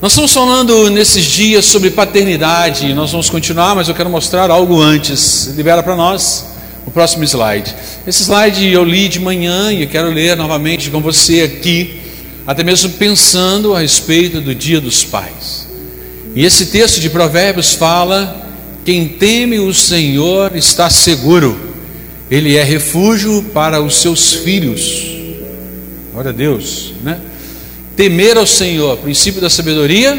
Nós estamos falando nesses dias sobre paternidade, nós vamos continuar, mas eu quero mostrar algo antes. Libera para nós o próximo slide. Esse slide eu li de manhã e eu quero ler novamente com você aqui, até mesmo pensando a respeito do Dia dos Pais. E esse texto de Provérbios fala: quem teme o Senhor está seguro, ele é refúgio para os seus filhos. Glória a Deus, né? Temer ao Senhor, princípio da sabedoria,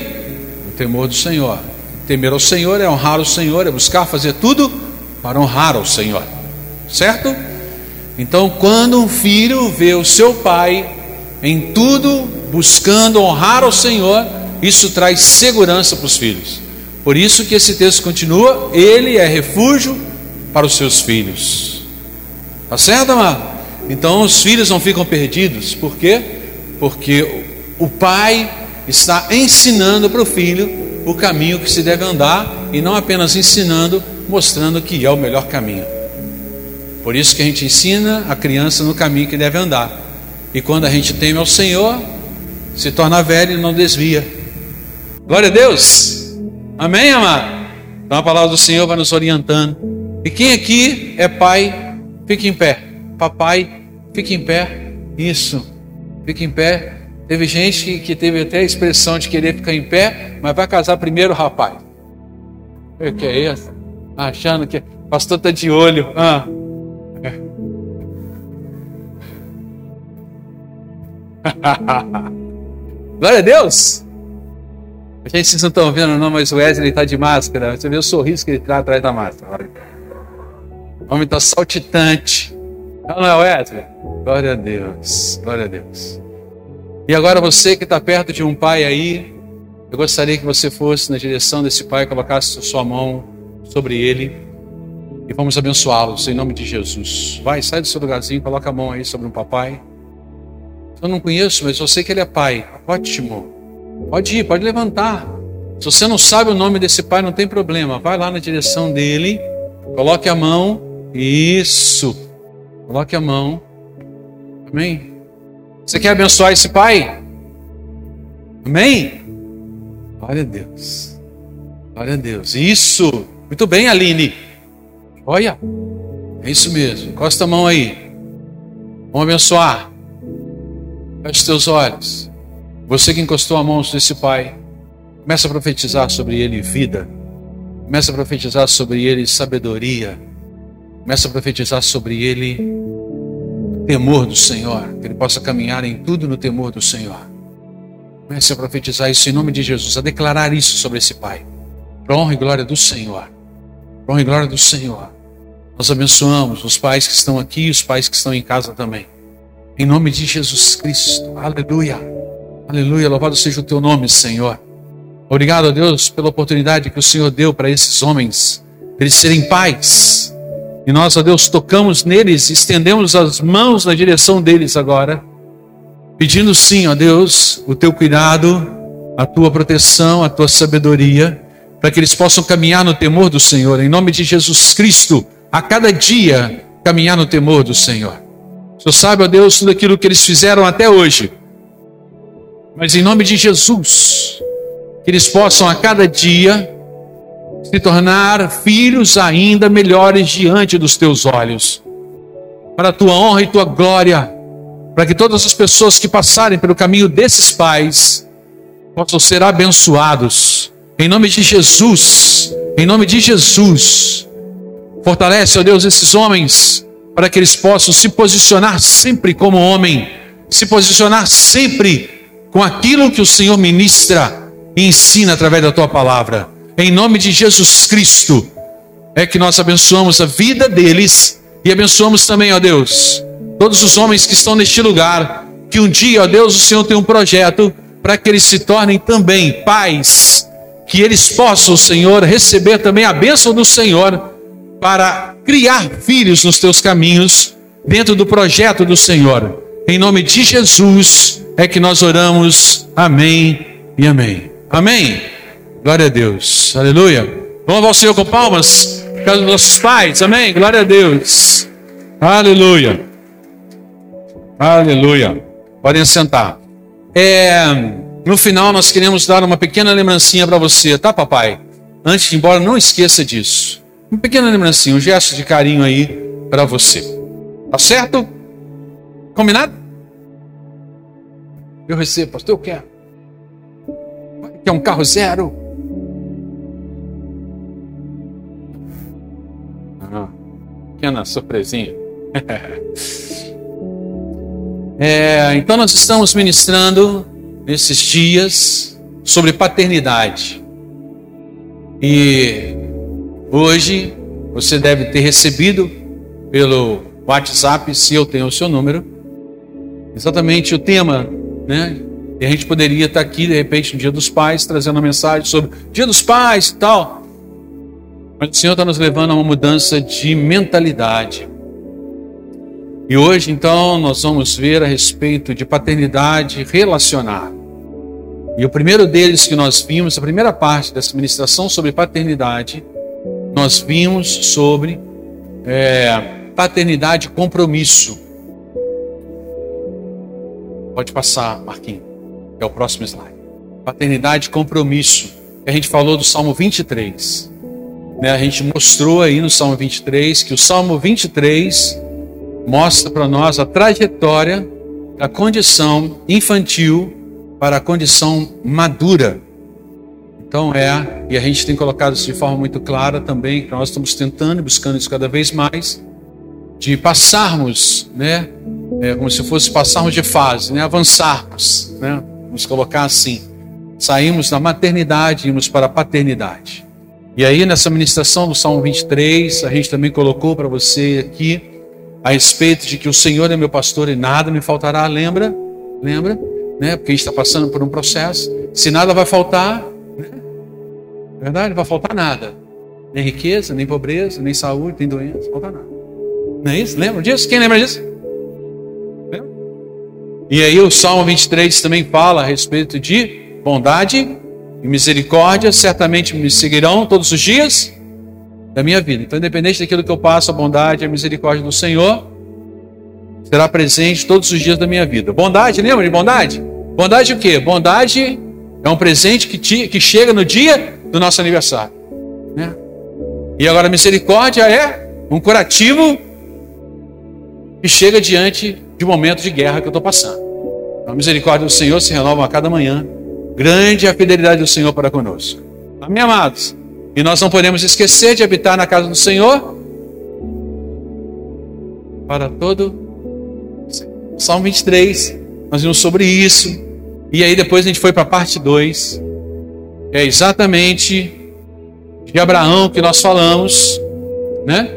o temor do Senhor. Temer ao Senhor é honrar o Senhor, é buscar fazer tudo para honrar ao Senhor, certo? Então, quando um filho vê o seu pai em tudo buscando honrar ao Senhor, isso traz segurança para os filhos. Por isso que esse texto continua: Ele é refúgio para os seus filhos. Tá certo, amado? Então os filhos não ficam perdidos. Por quê? Porque o pai está ensinando para o filho o caminho que se deve andar e não apenas ensinando, mostrando que é o melhor caminho. Por isso que a gente ensina a criança no caminho que deve andar. E quando a gente teme ao Senhor, se torna velho e não desvia. Glória a Deus. Amém, amado? Então a palavra do Senhor vai nos orientando. E quem aqui é pai, fique em pé. Papai, fique em pé. Isso. Fique em pé. Teve gente que, que, teve até a expressão de querer ficar em pé, mas vai casar primeiro, rapaz. O que é isso? Achando que o pastor está de olho. Ah. Glória a Deus! A gente vocês não estão vendo, não, mas o Wesley está de máscara. Você vê o sorriso que ele traz atrás da máscara. O homem está saltitante. Não, não é Wesley? Glória a Deus. Glória a Deus. E agora você que está perto de um pai aí, eu gostaria que você fosse na direção desse pai, colocasse sua mão sobre ele e vamos abençoá-los em nome de Jesus. Vai, sai do seu lugarzinho, coloca a mão aí sobre um papai. Eu não conheço, mas eu sei que ele é pai. Ótimo. Pode ir, pode levantar. Se você não sabe o nome desse pai, não tem problema. Vai lá na direção dele, coloque a mão. Isso. Coloque a mão. Amém. Você quer abençoar esse pai? Amém? Glória a Deus. Glória a Deus. Isso. Muito bem, Aline. Olha. É isso mesmo. Encosta a mão aí. Vamos abençoar. Feche os teus olhos. Você que encostou a mão nesse pai, começa a profetizar sobre ele vida. Começa a profetizar sobre ele sabedoria. Começa a profetizar sobre ele temor do Senhor, que ele possa caminhar em tudo no temor do Senhor. Comece a profetizar isso em nome de Jesus, a declarar isso sobre esse pai. Para honra e glória do Senhor. Para honra e glória do Senhor. Nós abençoamos os pais que estão aqui e os pais que estão em casa também. Em nome de Jesus Cristo. Aleluia. Aleluia. Louvado seja o teu nome, Senhor. Obrigado a Deus pela oportunidade que o Senhor deu para esses homens, eles serem pais e nós, ó Deus, tocamos neles, estendemos as mãos na direção deles agora, pedindo sim, ó Deus, o teu cuidado, a tua proteção, a tua sabedoria, para que eles possam caminhar no temor do Senhor, em nome de Jesus Cristo, a cada dia caminhar no temor do Senhor. O Senhor sabe, ó Deus, tudo aquilo que eles fizeram até hoje, mas em nome de Jesus, que eles possam a cada dia se tornar filhos ainda melhores diante dos teus olhos, para a tua honra e tua glória, para que todas as pessoas que passarem pelo caminho desses pais possam ser abençoados, em nome de Jesus, em nome de Jesus. Fortalece, ó Deus, esses homens, para que eles possam se posicionar sempre como homem, se posicionar sempre com aquilo que o Senhor ministra e ensina através da tua palavra. Em nome de Jesus Cristo, é que nós abençoamos a vida deles e abençoamos também, ó Deus, todos os homens que estão neste lugar. Que um dia, ó Deus, o Senhor tem um projeto para que eles se tornem também pais, que eles possam, Senhor, receber também a bênção do Senhor para criar filhos nos teus caminhos, dentro do projeto do Senhor. Em nome de Jesus é que nós oramos. Amém e amém. Amém. Glória a Deus. Aleluia. Vamos ao Senhor com palmas. Por causa dos nossos pais. Amém. Glória a Deus. Aleluia. Aleluia. Podem sentar. É, No final, nós queremos dar uma pequena lembrancinha para você, tá, papai? Antes de ir embora, não esqueça disso. Uma pequena lembrancinha, um gesto de carinho aí para você. Tá certo? Combinado? Eu recebo, pastor, eu quero. Quer um carro zero? Pequena surpresinha. é, então nós estamos ministrando nesses dias sobre paternidade. E hoje você deve ter recebido pelo WhatsApp, se eu tenho o seu número, exatamente o tema, né? E a gente poderia estar aqui, de repente, no Dia dos Pais, trazendo uma mensagem sobre Dia dos Pais e tal. Mas o Senhor está nos levando a uma mudança de mentalidade. E hoje, então, nós vamos ver a respeito de paternidade relacionar. E o primeiro deles que nós vimos, a primeira parte dessa ministração sobre paternidade, nós vimos sobre é, paternidade compromisso. Pode passar, Marquinhos, é o próximo slide. Paternidade compromisso. A gente falou do Salmo 23. Né? A gente mostrou aí no Salmo 23 que o Salmo 23 mostra para nós a trajetória da condição infantil para a condição madura. Então é, e a gente tem colocado isso de forma muito clara também, que nós estamos tentando e buscando isso cada vez mais, de passarmos, né, é, como se fosse passarmos de fase, né, avançarmos, né, vamos colocar assim, saímos da maternidade e ímos para a paternidade. E aí nessa ministração do Salmo 23, a gente também colocou para você aqui a respeito de que o Senhor é meu pastor e nada me faltará, lembra? Lembra? né? Porque a gente está passando por um processo. Se nada vai faltar, né? verdade, não vai faltar nada. Nem riqueza, nem pobreza, nem saúde, nem doença, falta nada. Não é isso? Lembra disso? Quem lembra disso? Lembra? E aí o Salmo 23 também fala a respeito de bondade e misericórdia, certamente me seguirão todos os dias da minha vida. Então, independente daquilo que eu passo, a bondade e a misericórdia do Senhor será presente todos os dias da minha vida. Bondade, lembra de bondade? Bondade o quê? Bondade é um presente que, te, que chega no dia do nosso aniversário. Né? E agora misericórdia é um curativo que chega diante de um momento de guerra que eu estou passando. A misericórdia do Senhor se renova a cada manhã. Grande é a fidelidade do Senhor para conosco. Amém, amados? E nós não podemos esquecer de habitar na casa do Senhor para todo. Salmo 23 nós vimos sobre isso. E aí depois a gente foi para a parte 2. É exatamente de Abraão que nós falamos, né?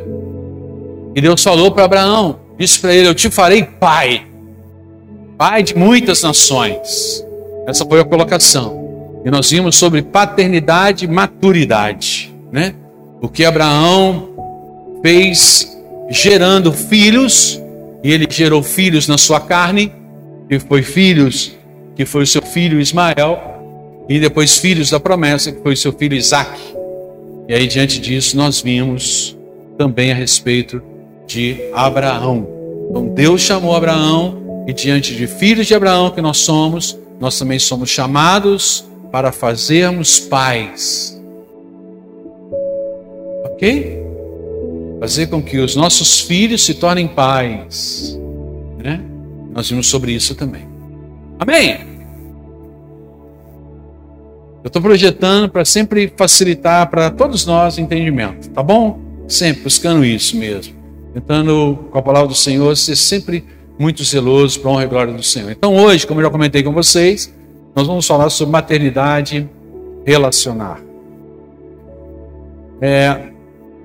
E Deus falou para Abraão, disse para ele: Eu te farei pai, pai de muitas nações. Essa foi a colocação. E nós vimos sobre paternidade e maturidade, né? O que Abraão fez gerando filhos, e ele gerou filhos na sua carne, que foi filhos, que foi o seu filho Ismael, e depois filhos da promessa, que foi o seu filho Isaac. E aí, diante disso, nós vimos também a respeito de Abraão. Então, Deus chamou Abraão, e diante de filhos de Abraão que nós somos, nós também somos chamados para fazermos pais. Ok? Fazer com que os nossos filhos se tornem pais. Né? Nós vimos sobre isso também. Amém? Eu estou projetando para sempre facilitar para todos nós o entendimento, tá bom? Sempre buscando isso mesmo. Tentando, com a palavra do Senhor, ser sempre muito zeloso para a honra e glória do Senhor. Então, hoje, como eu já comentei com vocês, nós vamos falar sobre maternidade relacionar. É,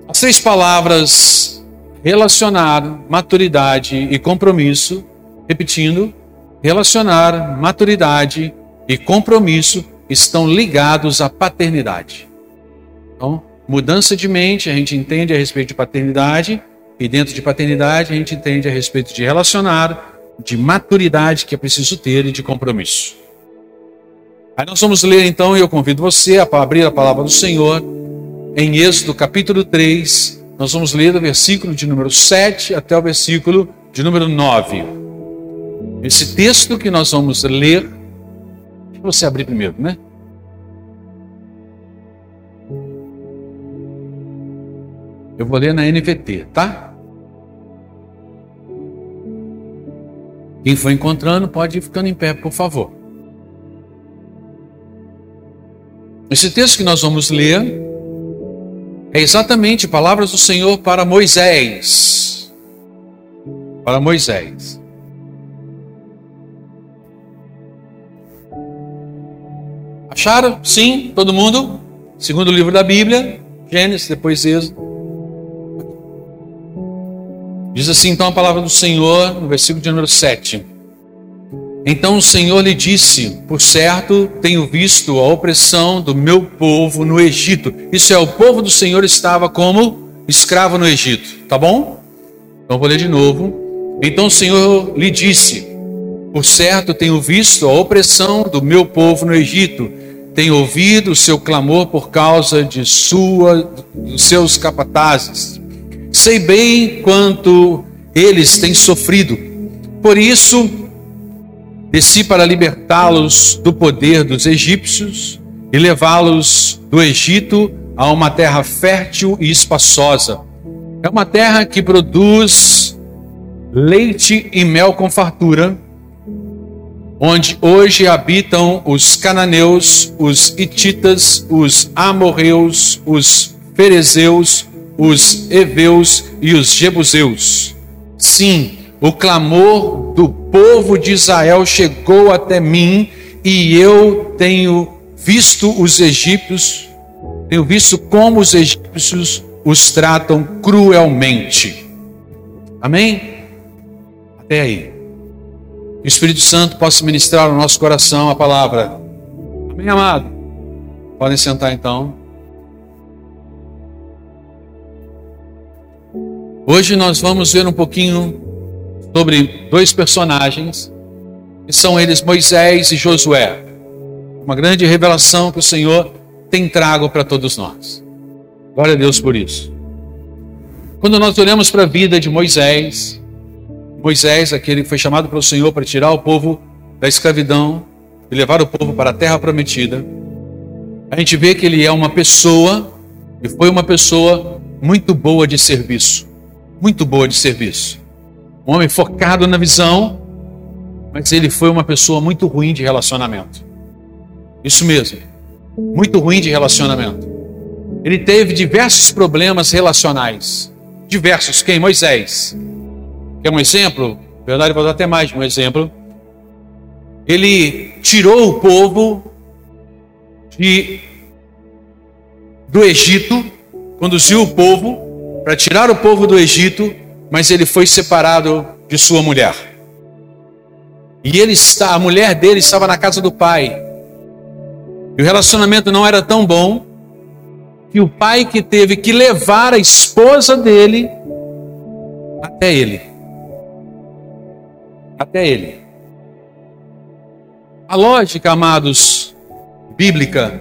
as três palavras relacionar, maturidade e compromisso Repetindo, relacionar, maturidade e compromisso estão ligados à paternidade. Então, mudança de mente, a gente entende a respeito de paternidade, e dentro de paternidade a gente entende a respeito de relacionar, de maturidade que é preciso ter e de compromisso. Aí nós vamos ler então, e eu convido você a abrir a palavra do Senhor em Êxodo capítulo 3. Nós vamos ler do versículo de número 7 até o versículo de número 9. Esse texto que nós vamos ler Deixa você abrir primeiro, né? Eu vou ler na NVT, tá? Quem for encontrando pode ir ficando em pé, por favor. Esse texto que nós vamos ler é exatamente palavras do Senhor para Moisés. Para Moisés. Acharam? Sim, todo mundo? Segundo livro da Bíblia, Gênesis, depois Êxodo. Diz assim então a palavra do Senhor, no versículo de número 7. Então o Senhor lhe disse: Por certo, tenho visto a opressão do meu povo no Egito. Isso é, o povo do Senhor estava como escravo no Egito. Tá bom? Então vou ler de novo. Então o Senhor lhe disse: Por certo, tenho visto a opressão do meu povo no Egito. Tenho ouvido o seu clamor por causa de sua, dos seus capatazes Sei bem quanto eles têm sofrido. Por isso, desci para libertá-los do poder dos egípcios e levá-los do Egito a uma terra fértil e espaçosa. É uma terra que produz leite e mel com fartura, onde hoje habitam os cananeus, os hititas, os amorreus, os ferezeus, os heveus e os jebuseus. Sim, o clamor do povo de Israel chegou até mim e eu tenho visto os egípcios, tenho visto como os egípcios os tratam cruelmente. Amém? Até aí. O Espírito Santo possa ministrar no nosso coração a palavra. Amém, amado? Podem sentar então. Hoje nós vamos ver um pouquinho sobre dois personagens, que são eles Moisés e Josué. Uma grande revelação que o Senhor tem trago para todos nós. Glória a Deus por isso. Quando nós olhamos para a vida de Moisés, Moisés, aquele que foi chamado pelo Senhor para tirar o povo da escravidão e levar o povo para a terra prometida, a gente vê que ele é uma pessoa, e foi uma pessoa muito boa de serviço muito boa de serviço. Um homem focado na visão, mas ele foi uma pessoa muito ruim de relacionamento. Isso mesmo, muito ruim de relacionamento. Ele teve diversos problemas relacionais. Diversos. Quem? Moisés. Quer um exemplo? Na verdade, vou dar até mais um exemplo. Ele tirou o povo de, do Egito, conduziu o povo para tirar o povo do Egito, mas ele foi separado de sua mulher. E ele está, a mulher dele estava na casa do pai. E o relacionamento não era tão bom que o pai que teve que levar a esposa dele até ele. Até ele. A lógica, amados, bíblica,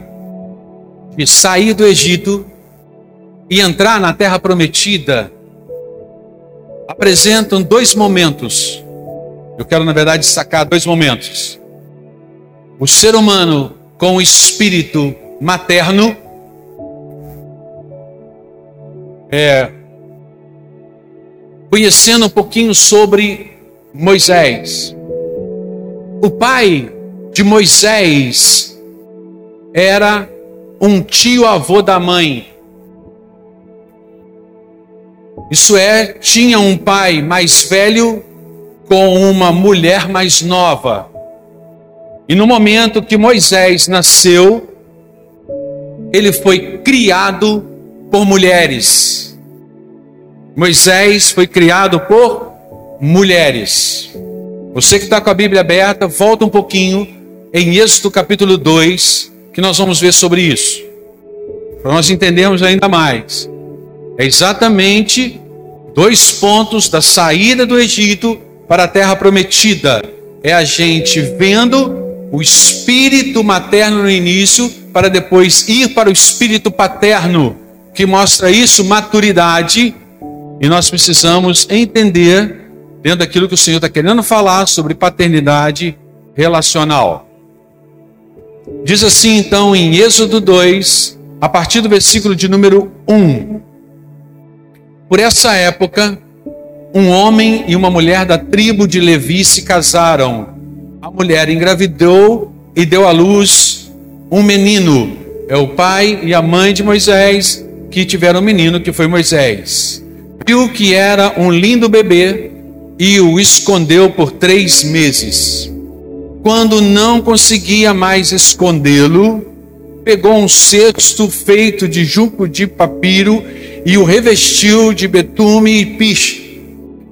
de sair do Egito e entrar na terra prometida apresentam dois momentos. Eu quero, na verdade, destacar dois momentos. O ser humano com o espírito materno é, conhecendo um pouquinho sobre Moisés. O pai de Moisés era um tio-avô da mãe. Isso é, tinha um pai mais velho com uma mulher mais nova. E no momento que Moisés nasceu, ele foi criado por mulheres. Moisés foi criado por mulheres. Você que está com a Bíblia aberta, volta um pouquinho em Êxodo capítulo 2, que nós vamos ver sobre isso. Para nós entendermos ainda mais. É exatamente dois pontos da saída do Egito para a terra prometida. É a gente vendo o espírito materno no início, para depois ir para o espírito paterno, que mostra isso, maturidade. E nós precisamos entender, dentro daquilo que o Senhor está querendo falar sobre paternidade relacional. Diz assim então em Êxodo 2, a partir do versículo de número 1. Por essa época, um homem e uma mulher da tribo de Levi se casaram. A mulher engravidou e deu à luz um menino. É o pai e a mãe de Moisés que tiveram um menino, que foi Moisés. Viu que era um lindo bebê e o escondeu por três meses. Quando não conseguia mais escondê-lo, pegou um cesto feito de junco de papiro e o revestiu de betume e piche.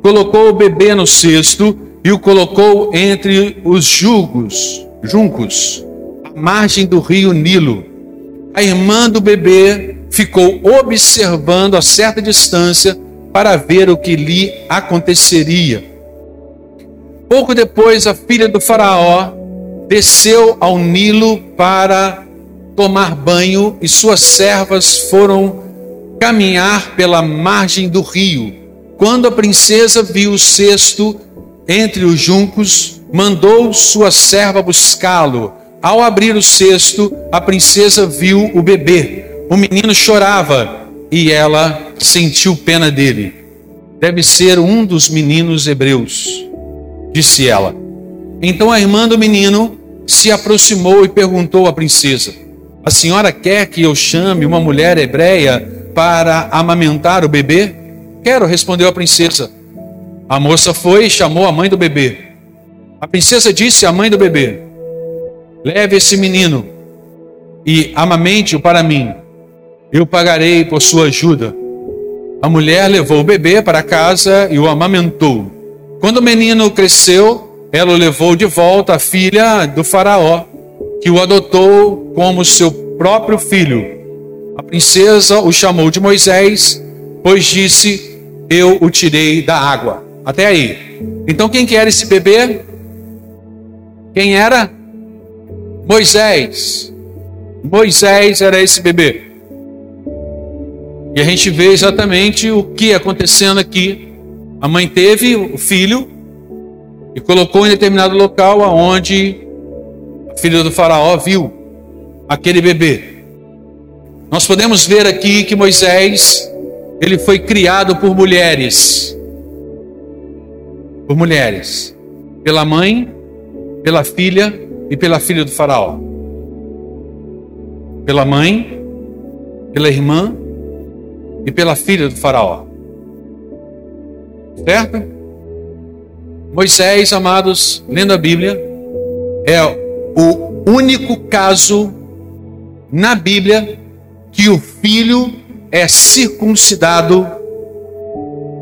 Colocou o bebê no cesto e o colocou entre os jugos, juncos, à margem do rio Nilo. A irmã do bebê ficou observando a certa distância para ver o que lhe aconteceria. Pouco depois, a filha do Faraó desceu ao Nilo para tomar banho e suas servas foram caminhar pela margem do rio. Quando a princesa viu o cesto entre os juncos, mandou sua serva buscá-lo. Ao abrir o cesto, a princesa viu o bebê. O menino chorava e ela sentiu pena dele. Deve ser um dos meninos hebreus disse ela. Então a irmã do menino se aproximou e perguntou à princesa: A senhora quer que eu chame uma mulher hebreia para amamentar o bebê? Quero, respondeu a princesa. A moça foi e chamou a mãe do bebê. A princesa disse à mãe do bebê: Leve esse menino e amamente-o para mim. Eu pagarei por sua ajuda. A mulher levou o bebê para casa e o amamentou. Quando o menino cresceu, ela o levou de volta à filha do Faraó, que o adotou como seu próprio filho. A princesa o chamou de Moisés, pois disse: Eu o tirei da água. Até aí. Então, quem que era esse bebê? Quem era? Moisés. Moisés era esse bebê. E a gente vê exatamente o que acontecendo aqui a mãe teve o filho e colocou em determinado local aonde a filha do faraó viu aquele bebê. Nós podemos ver aqui que Moisés, ele foi criado por mulheres. Por mulheres. Pela mãe, pela filha e pela filha do faraó. Pela mãe, pela irmã e pela filha do faraó. Certo? Moisés, amados, lendo a Bíblia, é o único caso na Bíblia que o filho é circuncidado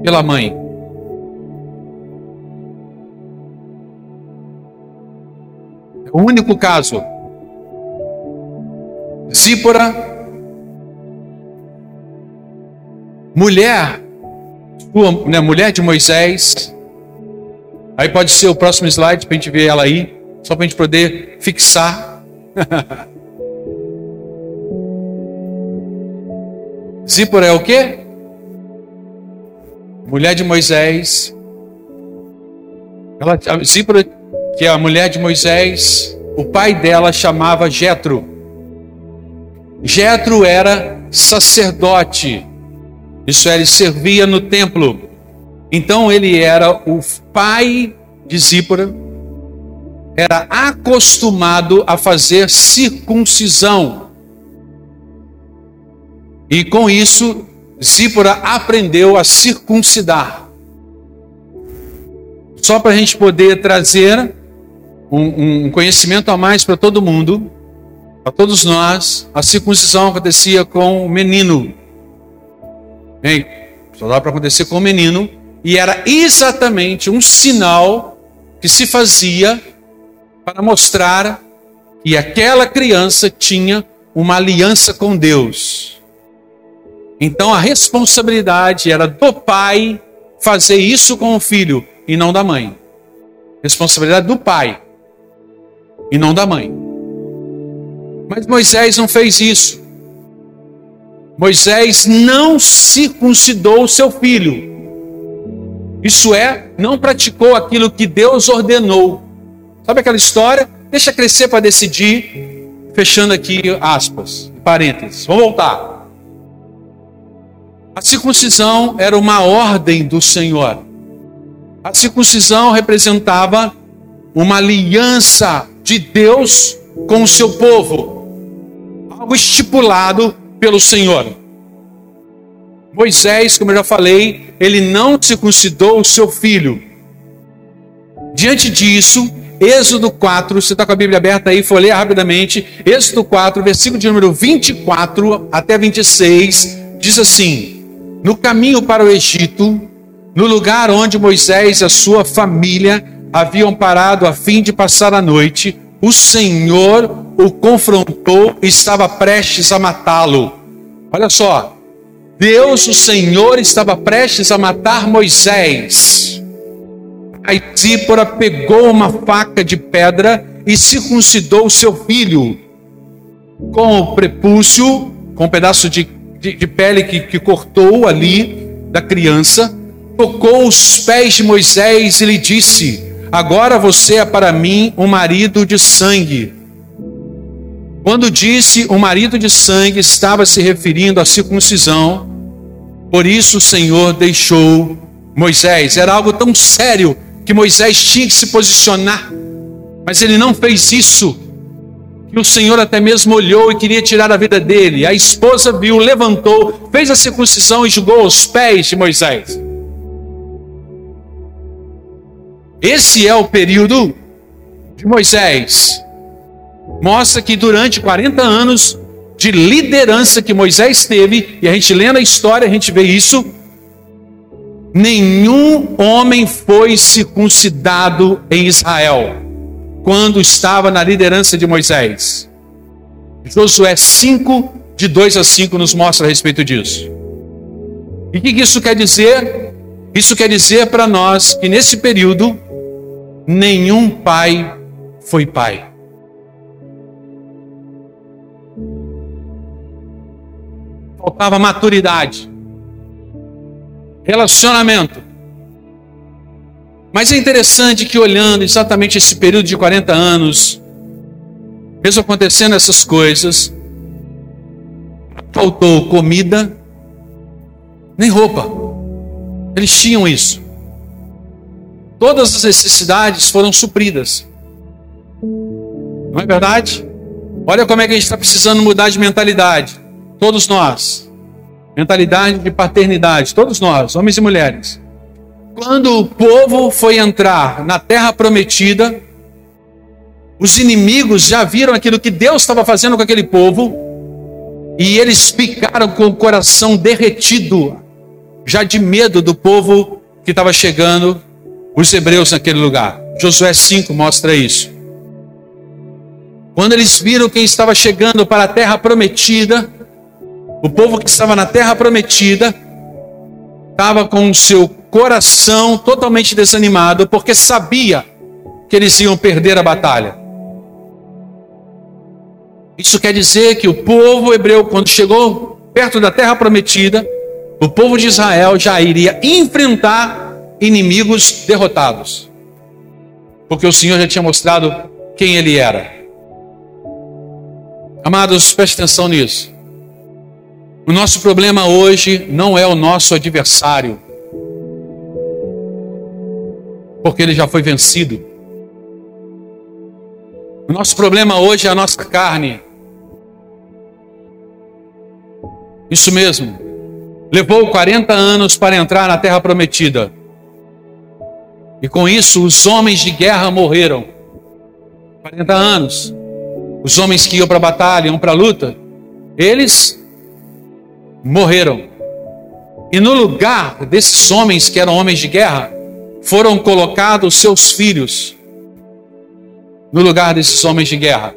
pela mãe. É o único caso. Zípora, mulher né, mulher de Moisés. Aí pode ser o próximo slide para a gente ver ela aí, só para a gente poder fixar. Zípora é o quê? Mulher de Moisés. Ela, Zípora, que é a mulher de Moisés, o pai dela chamava Jetro. Jetro era sacerdote isso é, ele servia no templo. Então ele era o pai de Zípora, era acostumado a fazer circuncisão. E com isso, Zípora aprendeu a circuncidar. Só para a gente poder trazer um, um conhecimento a mais para todo mundo, para todos nós, a circuncisão acontecia com o menino Hein? Só dá para acontecer com o menino. E era exatamente um sinal que se fazia para mostrar que aquela criança tinha uma aliança com Deus. Então a responsabilidade era do pai fazer isso com o filho e não da mãe. Responsabilidade do pai e não da mãe. Mas Moisés não fez isso. Moisés não circuncidou o seu filho. Isso é, não praticou aquilo que Deus ordenou. Sabe aquela história? Deixa crescer para decidir. fechando aqui aspas, parênteses. Vamos voltar. A circuncisão era uma ordem do Senhor. A circuncisão representava uma aliança de Deus com o seu povo, algo estipulado pelo Senhor. Moisés, como eu já falei, ele não circuncidou o seu filho. Diante disso, Êxodo 4, você está com a Bíblia aberta aí, ler rapidamente. Êxodo 4, versículo de número 24 até 26, diz assim: No caminho para o Egito, no lugar onde Moisés e a sua família haviam parado a fim de passar a noite, o Senhor o confrontou e estava prestes a matá-lo. Olha só, Deus, o Senhor, estava prestes a matar Moisés. Aí Zípora pegou uma faca de pedra e circuncidou seu filho com o prepúcio, com um pedaço de, de, de pele que, que cortou ali da criança, tocou os pés de Moisés e lhe disse: Agora você é para mim um marido de sangue. Quando disse o marido de sangue, estava se referindo à circuncisão. Por isso o Senhor deixou Moisés. Era algo tão sério que Moisés tinha que se posicionar, mas ele não fez isso. Que o Senhor até mesmo olhou e queria tirar a vida dele. A esposa viu, levantou, fez a circuncisão e jogou os pés de Moisés. Esse é o período de Moisés. Mostra que durante 40 anos de liderança que Moisés teve, e a gente lendo a história, a gente vê isso, nenhum homem foi circuncidado em Israel quando estava na liderança de Moisés. Josué 5, de 2 a 5, nos mostra a respeito disso. E o que isso quer dizer? Isso quer dizer para nós que nesse período, nenhum pai foi pai. Faltava maturidade relacionamento. Mas é interessante que olhando exatamente esse período de 40 anos, mesmo acontecendo essas coisas, faltou comida, nem roupa. Eles tinham isso. Todas as necessidades foram supridas. Não é verdade? Olha como é que a gente está precisando mudar de mentalidade. Todos nós mentalidade de paternidade, todos nós, homens e mulheres. Quando o povo foi entrar na terra prometida, os inimigos já viram aquilo que Deus estava fazendo com aquele povo, e eles ficaram com o coração derretido, já de medo do povo que estava chegando, os hebreus naquele lugar. Josué 5 mostra isso. Quando eles viram quem estava chegando para a terra prometida, o povo que estava na terra prometida estava com o seu coração totalmente desanimado, porque sabia que eles iam perder a batalha. Isso quer dizer que o povo hebreu, quando chegou perto da terra prometida, o povo de Israel já iria enfrentar inimigos derrotados. Porque o Senhor já tinha mostrado quem ele era. Amados, preste atenção nisso. O nosso problema hoje não é o nosso adversário, porque ele já foi vencido. O nosso problema hoje é a nossa carne. Isso mesmo. Levou 40 anos para entrar na terra prometida. E com isso os homens de guerra morreram. 40 anos. Os homens que iam para a batalha, iam para a luta, eles morreram. E no lugar desses homens que eram homens de guerra, foram colocados seus filhos. No lugar desses homens de guerra.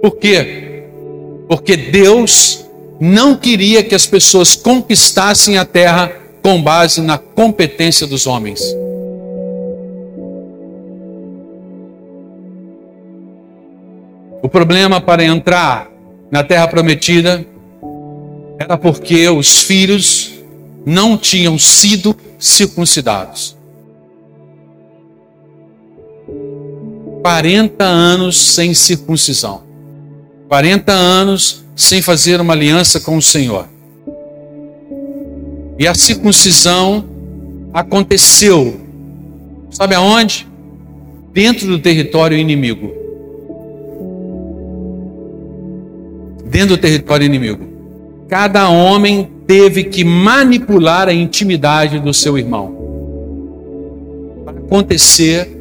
Por quê? Porque Deus não queria que as pessoas conquistassem a terra com base na competência dos homens. O problema para entrar na terra prometida era porque os filhos não tinham sido circuncidados. 40 anos sem circuncisão. 40 anos sem fazer uma aliança com o Senhor. E a circuncisão aconteceu, sabe aonde? Dentro do território inimigo. Dentro do território inimigo. Cada homem teve que manipular a intimidade do seu irmão para acontecer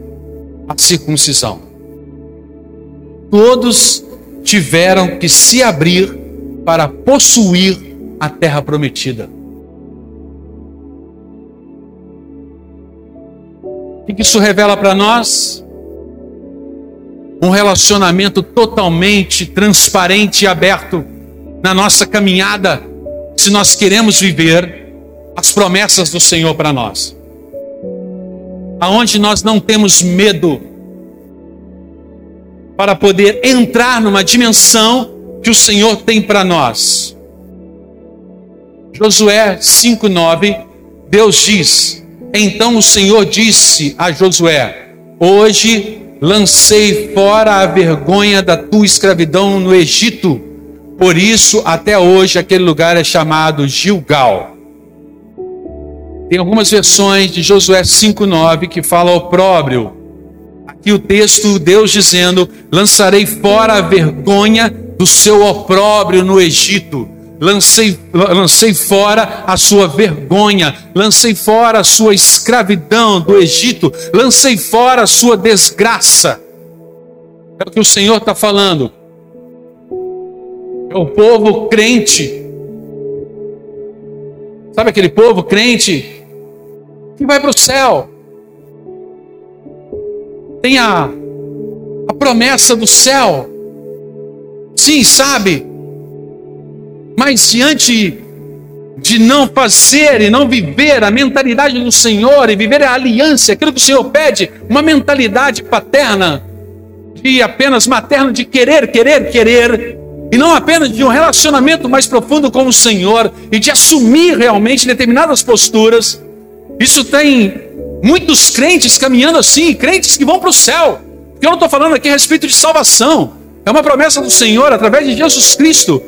a circuncisão. Todos tiveram que se abrir para possuir a terra prometida. O que isso revela para nós? Um relacionamento totalmente transparente e aberto na nossa caminhada se nós queremos viver as promessas do Senhor para nós. Aonde nós não temos medo para poder entrar numa dimensão que o Senhor tem para nós. Josué 5:9, Deus diz: Então o Senhor disse a Josué: Hoje lancei fora a vergonha da tua escravidão no Egito por isso, até hoje, aquele lugar é chamado Gilgal. Tem algumas versões de Josué 5,9 que fala opróbrio. Aqui o texto, Deus dizendo: Lançarei fora a vergonha do seu opróbrio no Egito. Lancei, lancei fora a sua vergonha, lancei fora a sua escravidão do Egito, lancei fora a sua desgraça. É o que o Senhor está falando. É o povo crente. Sabe aquele povo crente que vai para o céu? Tem a, a promessa do céu. Sim, sabe? Mas diante de não fazer e não viver a mentalidade do Senhor e viver a aliança, aquilo que o Senhor pede, uma mentalidade paterna, e apenas materna de querer, querer, querer, e não apenas de um relacionamento mais profundo com o Senhor e de assumir realmente determinadas posturas. Isso tem muitos crentes caminhando assim, crentes que vão para o céu. Porque eu não estou falando aqui a respeito de salvação. É uma promessa do Senhor através de Jesus Cristo.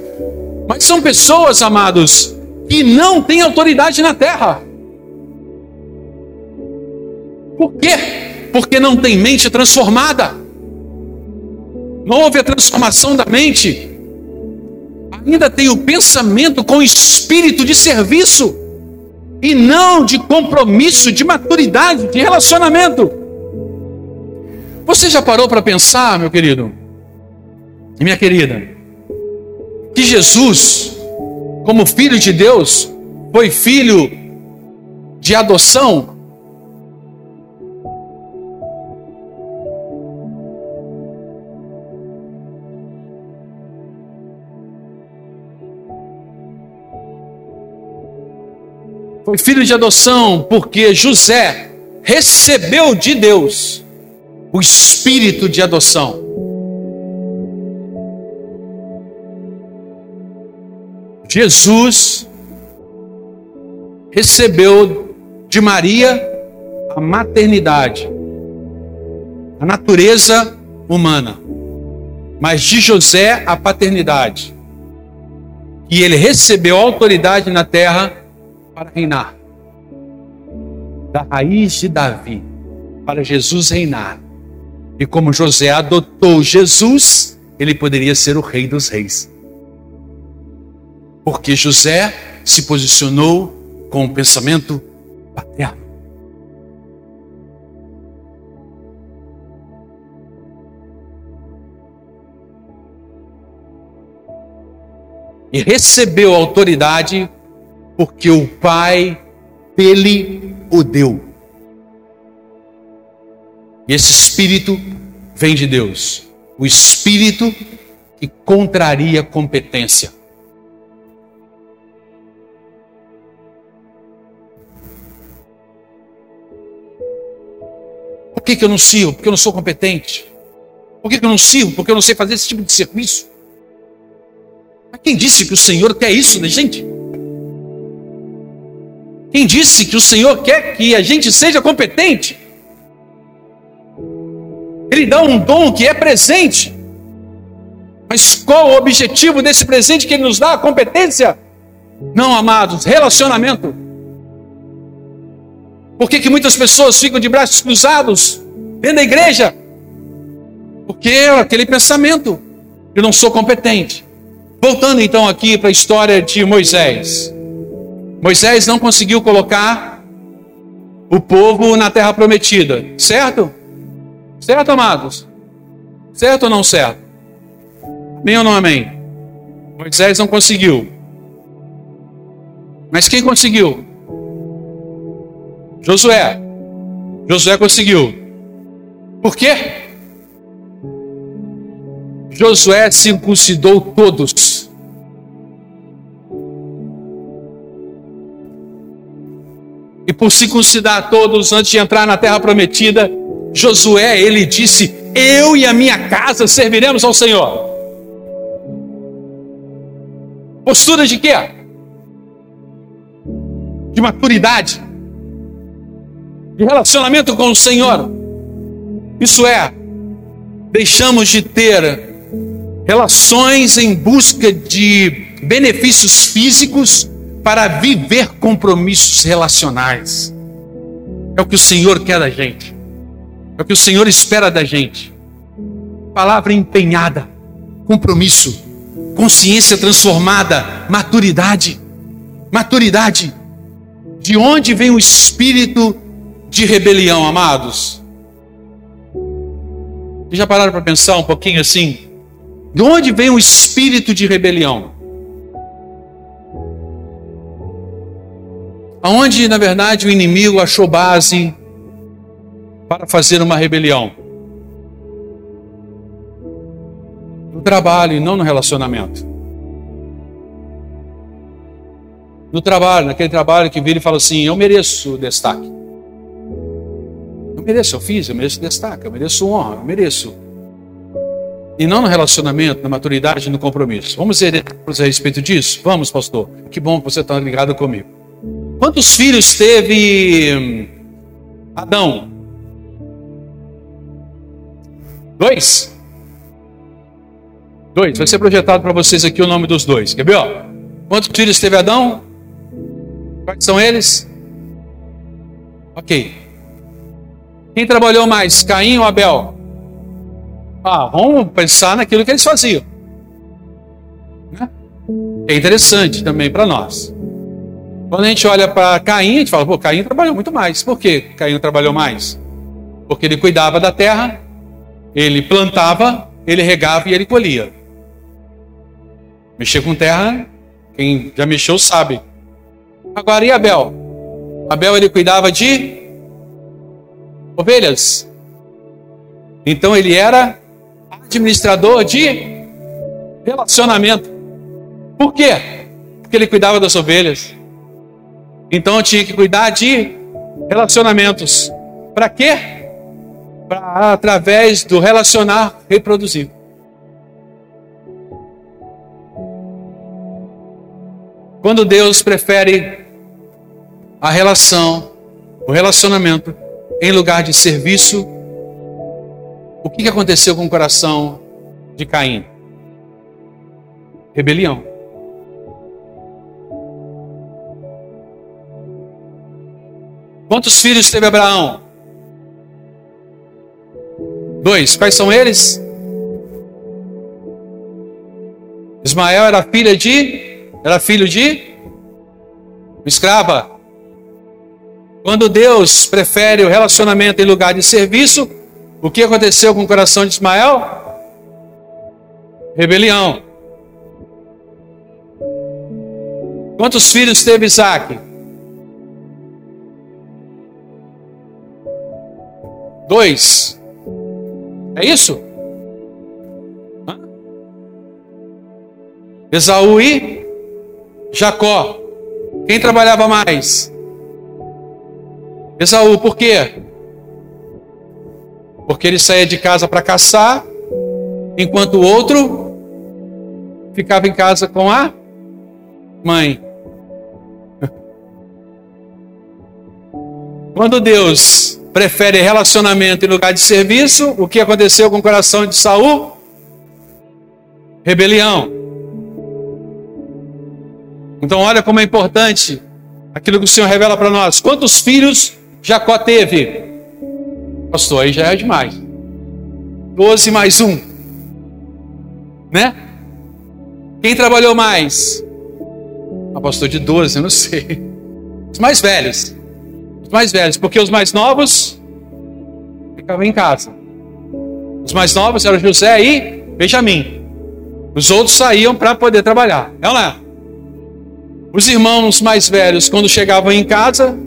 Mas são pessoas, amados, que não têm autoridade na terra. Por quê? Porque não tem mente transformada. Não houve a transformação da mente ainda tem o pensamento com espírito de serviço e não de compromisso, de maturidade, de relacionamento. Você já parou para pensar, meu querido e minha querida, que Jesus, como filho de Deus, foi filho de adoção Foi filho de adoção porque José recebeu de Deus o espírito de adoção. Jesus recebeu de Maria a maternidade, a natureza humana, mas de José a paternidade. E ele recebeu autoridade na terra para reinar. Da raiz de Davi, para Jesus reinar. E como José adotou Jesus, ele poderia ser o rei dos reis. Porque José se posicionou com o pensamento paterno. E recebeu autoridade porque o Pai dele o deu. E esse espírito vem de Deus. O espírito que contraria competência. Por que, que eu não sirvo? Porque eu não sou competente. Por que, que eu não sirvo? Porque eu não sei fazer esse tipo de serviço. Mas quem disse que o Senhor quer isso, né, gente? Quem disse que o Senhor quer que a gente seja competente? Ele dá um dom que é presente. Mas qual o objetivo desse presente que ele nos dá? A competência? Não, amados, relacionamento. Por que, que muitas pessoas ficam de braços cruzados dentro da igreja? Porque é aquele pensamento, eu não sou competente. Voltando então aqui para a história de Moisés. Moisés não conseguiu colocar o povo na terra prometida, certo? Certo, amados? Certo ou não certo? Amém ou não amém? Moisés não conseguiu. Mas quem conseguiu? Josué. Josué conseguiu. Por quê? Josué circuncidou todos. E por circuncidar todos antes de entrar na terra prometida, Josué, ele disse: Eu e a minha casa serviremos ao Senhor. Postura de quê? De maturidade, de relacionamento com o Senhor. Isso é, deixamos de ter relações em busca de benefícios físicos para viver compromissos relacionais. É o que o Senhor quer da gente. É o que o Senhor espera da gente. Palavra empenhada, compromisso, consciência transformada, maturidade. Maturidade. De onde vem o espírito de rebelião, amados? Vocês já pararam para pensar um pouquinho assim? De onde vem o espírito de rebelião? Aonde, na verdade, o inimigo achou base para fazer uma rebelião? No trabalho e não no relacionamento. No trabalho, naquele trabalho que vira e fala assim: Eu mereço destaque. Eu mereço, eu fiz, eu mereço destaque, eu mereço honra, eu mereço. E não no relacionamento, na maturidade, no compromisso. Vamos ver a respeito disso? Vamos, pastor. Que bom que você está ligado comigo. Quantos filhos teve hum, Adão? Dois? Dois. Vai ser projetado para vocês aqui o nome dos dois. Quer ver? Ó? Quantos filhos teve Adão? Quais são eles? Ok. Quem trabalhou mais, Caim ou Abel? Ah, vamos pensar naquilo que eles faziam. Né? É interessante também para nós. Quando a gente olha para Caim, a gente fala, pô, Caim trabalhou muito mais. Por que Caim trabalhou mais? Porque ele cuidava da terra, ele plantava, ele regava e ele colhia. Mexer com terra, quem já mexeu sabe. Agora, e Abel? Abel ele cuidava de ovelhas. Então ele era administrador de relacionamento. Por quê? Porque ele cuidava das ovelhas. Então eu tinha que cuidar de relacionamentos. Para quê? Para através do relacionar reproduzir. Quando Deus prefere a relação, o relacionamento em lugar de serviço, o que aconteceu com o coração de Caim? Rebelião. Quantos filhos teve Abraão? Dois. Quais são eles? Ismael era filha de era filho de escrava. Quando Deus prefere o relacionamento em lugar de serviço, o que aconteceu com o coração de Ismael? Rebelião. Quantos filhos teve Isaac? Dois. É isso? Hã? Esaú e Jacó. Quem trabalhava mais? Esaú, por quê? Porque ele saía de casa para caçar, enquanto o outro ficava em casa com a mãe. Quando Deus prefere relacionamento em lugar de serviço, o que aconteceu com o coração de Saul? Rebelião. Então, olha como é importante aquilo que o Senhor revela para nós. Quantos filhos Jacó teve? Pastor, aí já é demais. Doze mais um. Né? Quem trabalhou mais? Ah, pastor, de 12, eu não sei. Os mais velhos. Mais velhos, porque os mais novos ficavam em casa. Os mais novos eram José e Benjamim. Os outros saíam para poder trabalhar. É não é? Os irmãos mais velhos, quando chegavam em casa,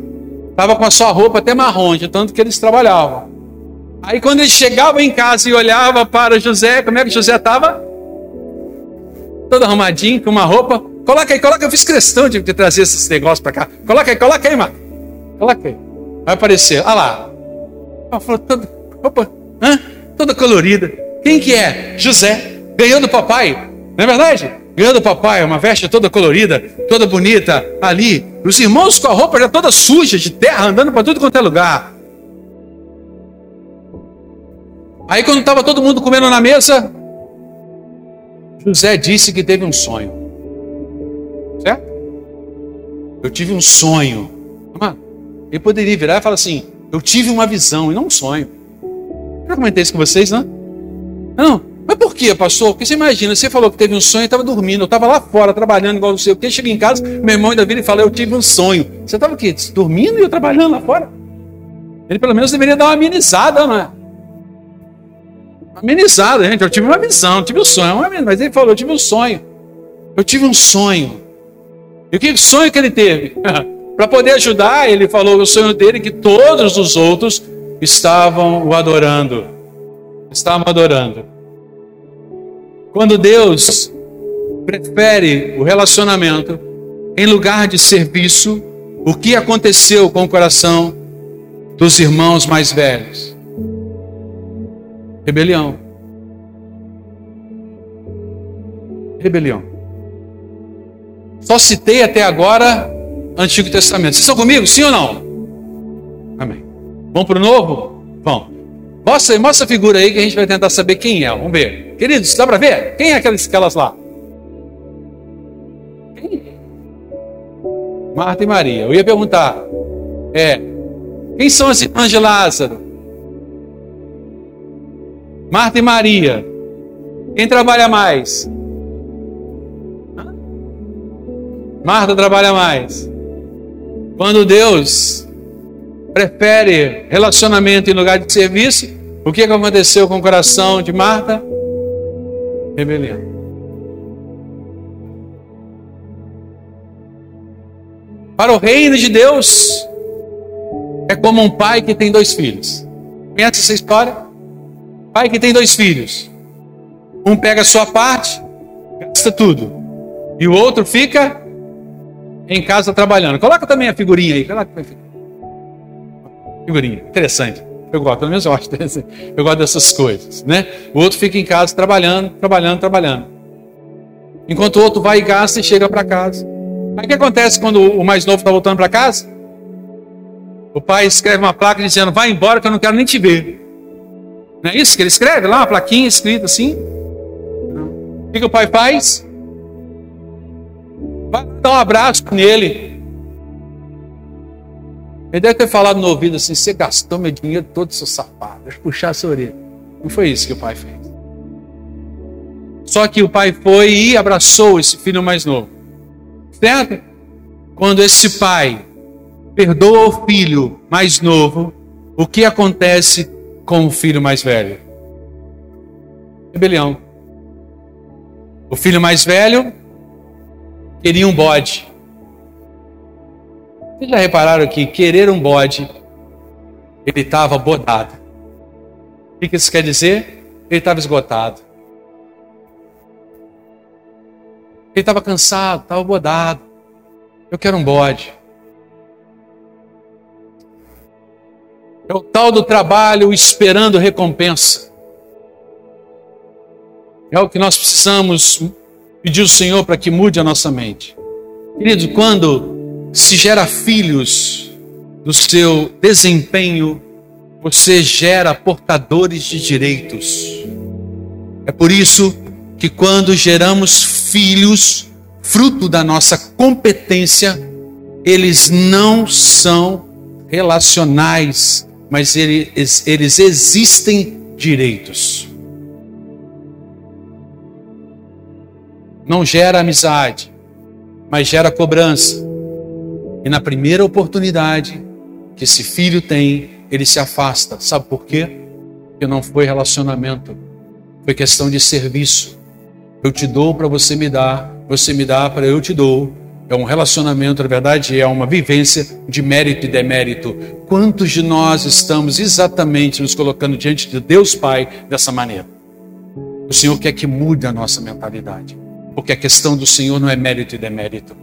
estavam com a sua roupa até marrom, de tanto que eles trabalhavam. Aí quando eles chegavam em casa e olhavam para José, como é que José estava? Todo arrumadinho, com uma roupa. Coloca aí, coloca, eu fiz questão de, de trazer esses negócios para cá. Coloca aí, coloca aí, Marco. Coloca aí. Vai aparecer, olha lá. Ela falou, toda, roupa, hã? toda colorida. Quem que é? José. Ganhou do papai, não é verdade? Ganhou do papai, uma veste toda colorida, toda bonita, ali. Os irmãos com a roupa já toda suja, de terra, andando para tudo quanto é lugar. Aí quando estava todo mundo comendo na mesa, José disse que teve um sonho. Certo? Eu tive um sonho. Ele poderia virar e falar assim: Eu tive uma visão e não um sonho. Já comentei isso com vocês, não? Não. Mas por que, pastor? Porque você imagina, você falou que teve um sonho e estava dormindo. Eu estava lá fora trabalhando igual não sei o que. Chega em casa, meu irmão ainda vira e fala: Eu tive um sonho. Você estava o quê? Dormindo e eu trabalhando lá fora? Ele pelo menos deveria dar uma amenizada, não é? Amenizada, gente. Eu tive uma visão, tive um sonho. Mas ele falou: Eu tive um sonho. Eu tive um sonho. E o que sonho que ele teve? Para poder ajudar, ele falou o sonho dele que todos os outros estavam o adorando. Estavam adorando. Quando Deus prefere o relacionamento em lugar de serviço, o que aconteceu com o coração dos irmãos mais velhos? Rebelião. Rebelião. Só citei até agora Antigo Testamento. Vocês estão comigo? Sim ou não? Amém. Vamos para o novo? Vamos. Mostra, mostra a figura aí que a gente vai tentar saber quem é. Vamos ver. Queridos, dá para ver? Quem é aquelas, aquelas lá? Quem? Marta e Maria. Eu ia perguntar. É. Quem são as irmãs de Lázaro? Marta e Maria. Quem trabalha mais? Marta trabalha mais. Quando Deus prefere relacionamento em lugar de serviço, o que aconteceu com o coração de Marta? Rebelião. Para o reino de Deus, é como um pai que tem dois filhos. Conhece essa história? Pai que tem dois filhos. Um pega a sua parte, gasta tudo. E o outro fica em casa trabalhando. Coloca também a figurinha aí. Coloca a figurinha. Interessante. Eu gosto, pelo menos eu acho interessante. Eu gosto dessas coisas, né? O outro fica em casa trabalhando, trabalhando, trabalhando. Enquanto o outro vai e gasta e chega para casa. Aí o que acontece quando o mais novo está voltando para casa? O pai escreve uma placa dizendo: Vai embora que eu não quero nem te ver. Não é isso que ele escreve lá? Uma plaquinha escrita assim? O que, que o pai faz? Vai dar um abraço nele. Ele deve ter falado no ouvido assim: você gastou meu dinheiro todo, seu sapato. Deixa eu puxar a sua orelha. Não foi isso que o pai fez. Só que o pai foi e abraçou esse filho mais novo. Certo? Quando esse pai perdoa o filho mais novo, o que acontece com o filho mais velho? Rebelião. O filho mais velho queria um bode. Vocês já repararam que querer um bode, ele estava bodado. O que isso quer dizer? Ele estava esgotado. Ele estava cansado, estava bodado. Eu quero um bode. É o tal do trabalho esperando recompensa. É o que nós precisamos pedir ao Senhor para que mude a nossa mente. Querido, quando se gera filhos do seu desempenho, você gera portadores de direitos. É por isso que quando geramos filhos, fruto da nossa competência, eles não são relacionais, mas eles, eles existem direitos. Não gera amizade, mas gera cobrança. E na primeira oportunidade que esse filho tem, ele se afasta. Sabe por quê? Porque não foi relacionamento, foi questão de serviço. Eu te dou para você me dar, você me dá para eu te dou. É um relacionamento, na verdade, é uma vivência de mérito e demérito. Quantos de nós estamos exatamente nos colocando diante de Deus Pai dessa maneira? O Senhor quer que mude a nossa mentalidade, porque a questão do Senhor não é mérito e demérito.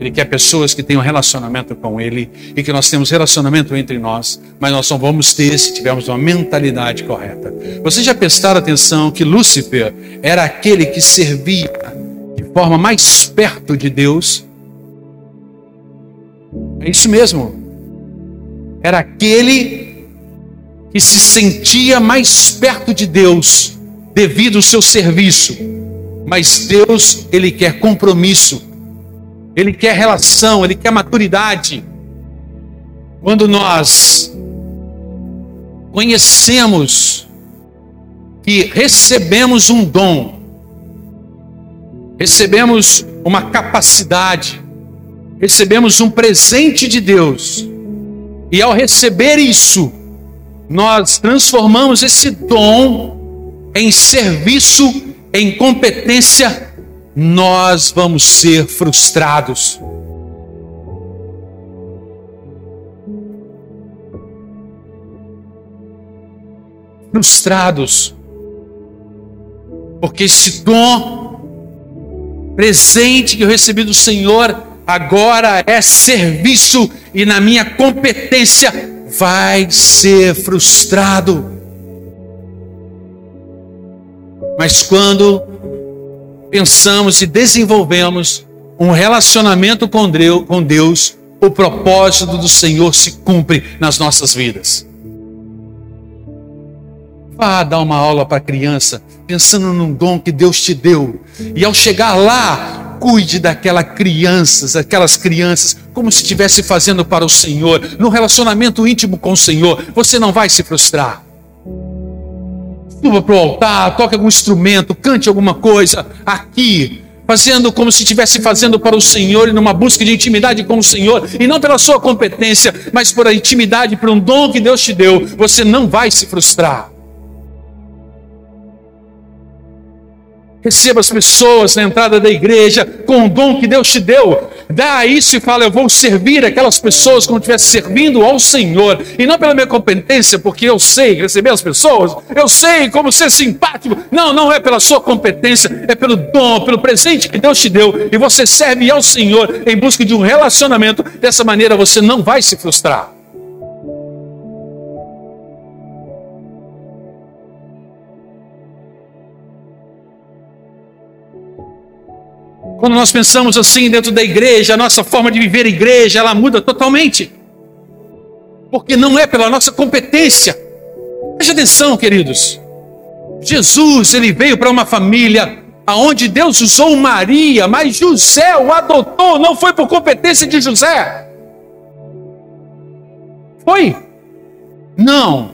Ele quer pessoas que tenham relacionamento com Ele e que nós temos relacionamento entre nós, mas nós só vamos ter se tivermos uma mentalidade correta. Vocês já prestaram atenção que Lúcifer era aquele que servia de forma mais perto de Deus? É isso mesmo. Era aquele que se sentia mais perto de Deus devido ao seu serviço. Mas Deus, ele quer compromisso ele quer relação, ele quer maturidade. Quando nós conhecemos que recebemos um dom, recebemos uma capacidade, recebemos um presente de Deus, e ao receber isso, nós transformamos esse dom em serviço, em competência nós vamos ser frustrados. Frustrados, porque esse dom, presente que eu recebi do Senhor, agora é serviço e na minha competência vai ser frustrado. Mas quando pensamos e desenvolvemos um relacionamento com Deus, o propósito do Senhor se cumpre nas nossas vidas. Vá dar uma aula para criança, pensando num dom que Deus te deu, e ao chegar lá, cuide daquela crianças, aquelas crianças, como se estivesse fazendo para o Senhor, no relacionamento íntimo com o Senhor, você não vai se frustrar suba para o altar, toque algum instrumento, cante alguma coisa aqui, fazendo como se estivesse fazendo para o Senhor numa busca de intimidade com o Senhor, e não pela sua competência, mas por a intimidade, por um dom que Deus te deu, você não vai se frustrar. Receba as pessoas na entrada da igreja com o dom que Deus te deu. Dá isso e fala: Eu vou servir aquelas pessoas como estivesse servindo ao Senhor. E não pela minha competência, porque eu sei receber as pessoas, eu sei como ser simpático. Não, não é pela sua competência, é pelo dom, pelo presente que Deus te deu. E você serve ao Senhor em busca de um relacionamento. Dessa maneira você não vai se frustrar. Quando nós pensamos assim dentro da igreja, a nossa forma de viver a igreja, ela muda totalmente. Porque não é pela nossa competência. Preste atenção, queridos. Jesus, ele veio para uma família aonde Deus usou Maria, mas José o adotou, não foi por competência de José. Foi? Não.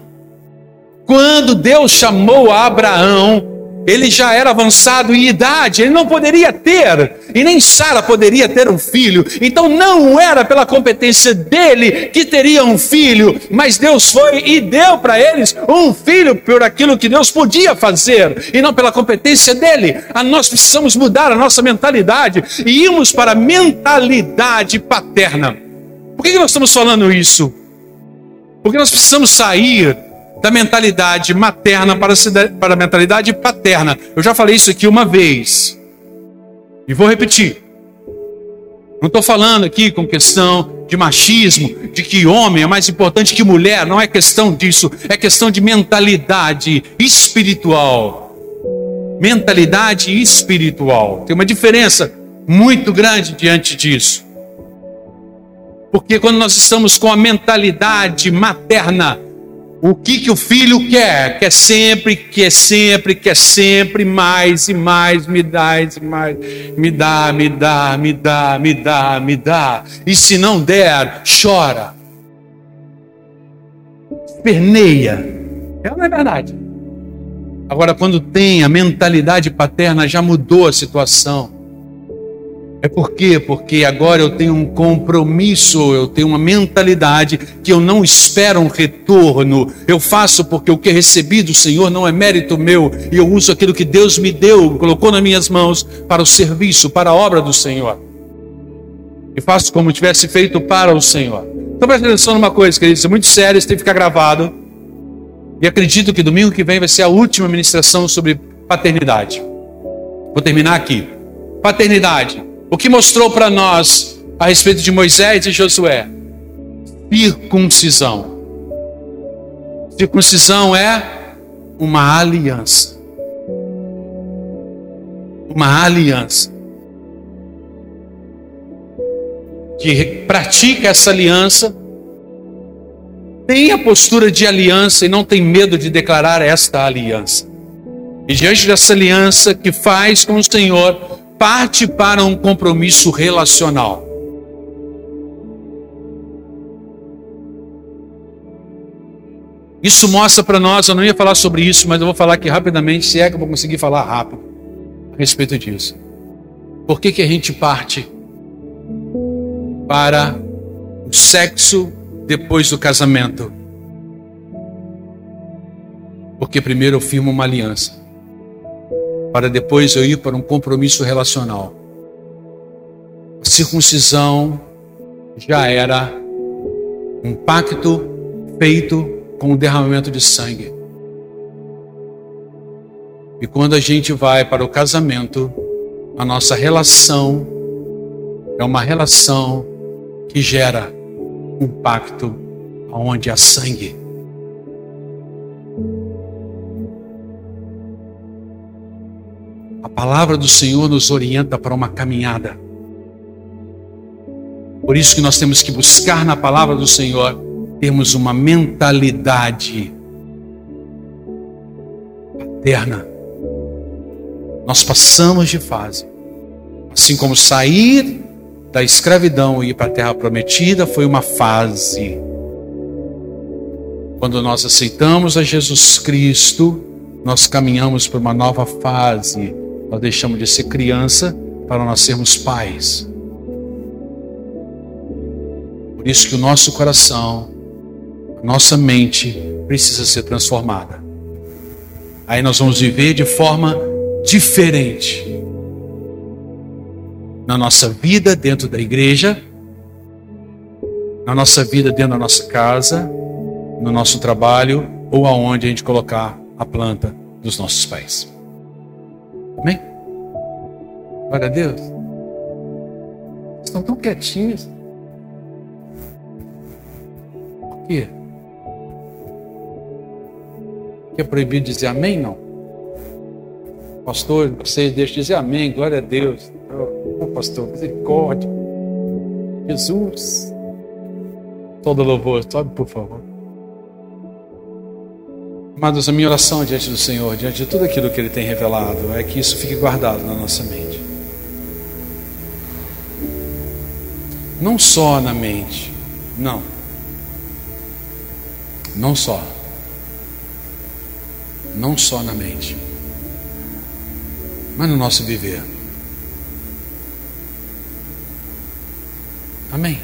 Quando Deus chamou Abraão, ele já era avançado em idade, ele não poderia ter, e nem Sara poderia ter um filho. Então não era pela competência dele que teria um filho, mas Deus foi e deu para eles um filho por aquilo que Deus podia fazer, e não pela competência dele. A nós precisamos mudar a nossa mentalidade e irmos para a mentalidade paterna. Por que nós estamos falando isso? Porque nós precisamos sair da mentalidade materna para, para a mentalidade paterna. Eu já falei isso aqui uma vez. E vou repetir. Não estou falando aqui com questão de machismo, de que homem é mais importante que mulher. Não é questão disso. É questão de mentalidade espiritual. Mentalidade espiritual. Tem uma diferença muito grande diante disso. Porque quando nós estamos com a mentalidade materna, O que, que o filho quer? Quer sempre, quer sempre, quer sempre mais e mais, me dá e mais, me dá, me dá, me dá, me dá, me dá. E se não der, chora. Perneia. É ou não é verdade? Agora, quando tem a mentalidade paterna, já mudou a situação. É por quê? Porque agora eu tenho um compromisso, eu tenho uma mentalidade que eu não espero um retorno. Eu faço porque o que recebi do Senhor não é mérito meu e eu uso aquilo que Deus me deu, colocou nas minhas mãos para o serviço, para a obra do Senhor. E faço como tivesse feito para o Senhor. Então presta atenção numa coisa, queridos, é muito sério, isso tem que ficar gravado. E acredito que domingo que vem vai ser a última ministração sobre paternidade. Vou terminar aqui. Paternidade. O que mostrou para nós a respeito de Moisés e Josué? Circuncisão. Circuncisão é uma aliança. Uma aliança. Que pratica essa aliança, tem a postura de aliança e não tem medo de declarar esta aliança. E diante dessa aliança que faz com o Senhor, parte para um compromisso relacional. Isso mostra para nós, eu não ia falar sobre isso, mas eu vou falar aqui rapidamente, se é que eu vou conseguir falar rápido a respeito disso. Por que, que a gente parte para o sexo depois do casamento? Porque primeiro eu firmo uma aliança para depois eu ir para um compromisso relacional. A circuncisão já era um pacto feito com o derramamento de sangue. E quando a gente vai para o casamento, a nossa relação é uma relação que gera um pacto onde há sangue. A palavra do Senhor nos orienta para uma caminhada. Por isso que nós temos que buscar na palavra do Senhor termos uma mentalidade paterna. Nós passamos de fase. Assim como sair da escravidão e ir para a terra prometida foi uma fase. Quando nós aceitamos a Jesus Cristo, nós caminhamos para uma nova fase nós deixamos de ser criança para nós sermos pais. Por isso que o nosso coração, a nossa mente precisa ser transformada. Aí nós vamos viver de forma diferente. Na nossa vida dentro da igreja, na nossa vida dentro da nossa casa, no nosso trabalho ou aonde a gente colocar a planta dos nossos pés. Amém? Glória a Deus. Estão tão quietinhos. Por quê? Que é proibido dizer amém? Não. Pastor, vocês deixam de dizer amém, glória a Deus. Oh, pastor, misericórdia. Jesus. Todo louvor, sobe por favor. Amados, a minha oração diante do Senhor, diante de tudo aquilo que Ele tem revelado, é que isso fique guardado na nossa mente. Não só na mente, não. Não só. Não só na mente, mas no nosso viver. Amém?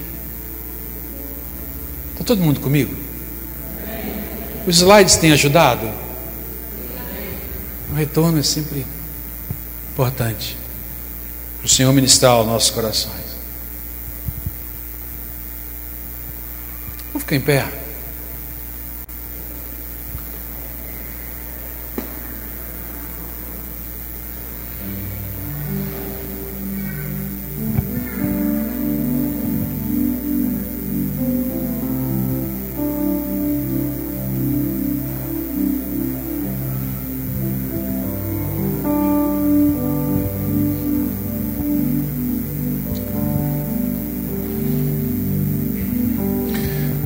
Está todo mundo comigo? Os slides têm ajudado? O retorno é sempre importante o Senhor ministrar aos nossos corações. Vamos ficar em pé.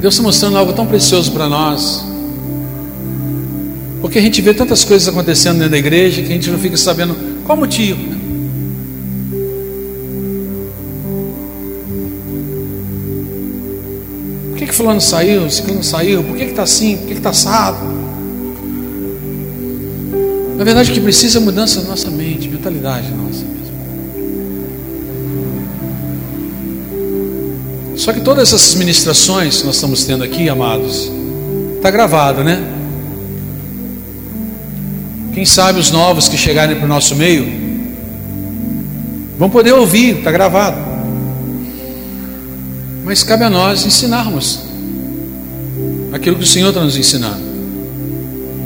Deus está mostrando algo tão precioso para nós. porque a gente vê tantas coisas acontecendo dentro da igreja que a gente não fica sabendo qual motivo. Né? Por que, que fulano saiu? Ciclano saiu? Por que está assim? Por que está assado? Na verdade, o que precisa é mudança da nossa mente, mentalidade nossa Só que todas essas ministrações que nós estamos tendo aqui, amados, está gravado, né? Quem sabe os novos que chegarem para o nosso meio vão poder ouvir, está gravado. Mas cabe a nós ensinarmos aquilo que o Senhor está nos ensinando.